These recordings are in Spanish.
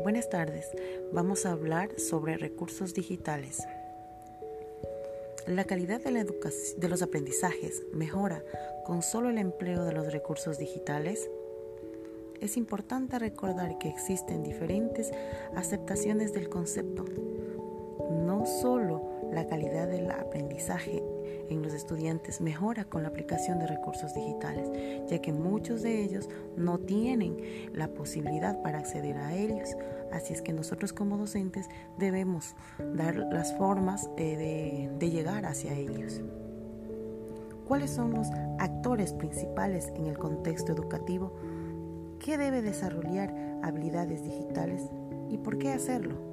Buenas tardes, vamos a hablar sobre recursos digitales. La calidad de, la de los aprendizajes mejora con solo el empleo de los recursos digitales. Es importante recordar que existen diferentes aceptaciones del concepto. No solo la calidad del aprendizaje en los estudiantes mejora con la aplicación de recursos digitales, ya que muchos de ellos no tienen la posibilidad para acceder a ellos. Así es que nosotros como docentes debemos dar las formas de, de llegar hacia ellos. ¿Cuáles son los actores principales en el contexto educativo? ¿Qué debe desarrollar habilidades digitales y por qué hacerlo?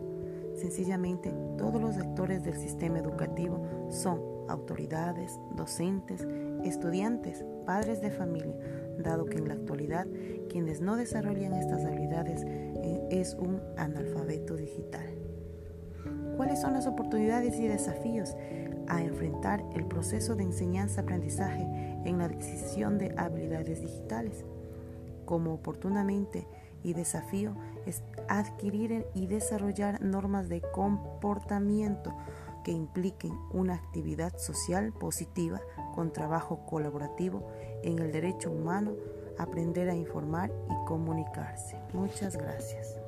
Sencillamente, todos los actores del sistema educativo son autoridades, docentes, estudiantes, padres de familia, dado que en la actualidad quienes no desarrollan estas habilidades eh, es un analfabeto digital. ¿Cuáles son las oportunidades y desafíos a enfrentar el proceso de enseñanza-aprendizaje en la adquisición de habilidades digitales? Como oportunamente y desafío es adquirir y desarrollar normas de comportamiento que impliquen una actividad social positiva con trabajo colaborativo en el derecho humano, aprender a informar y comunicarse. Muchas gracias.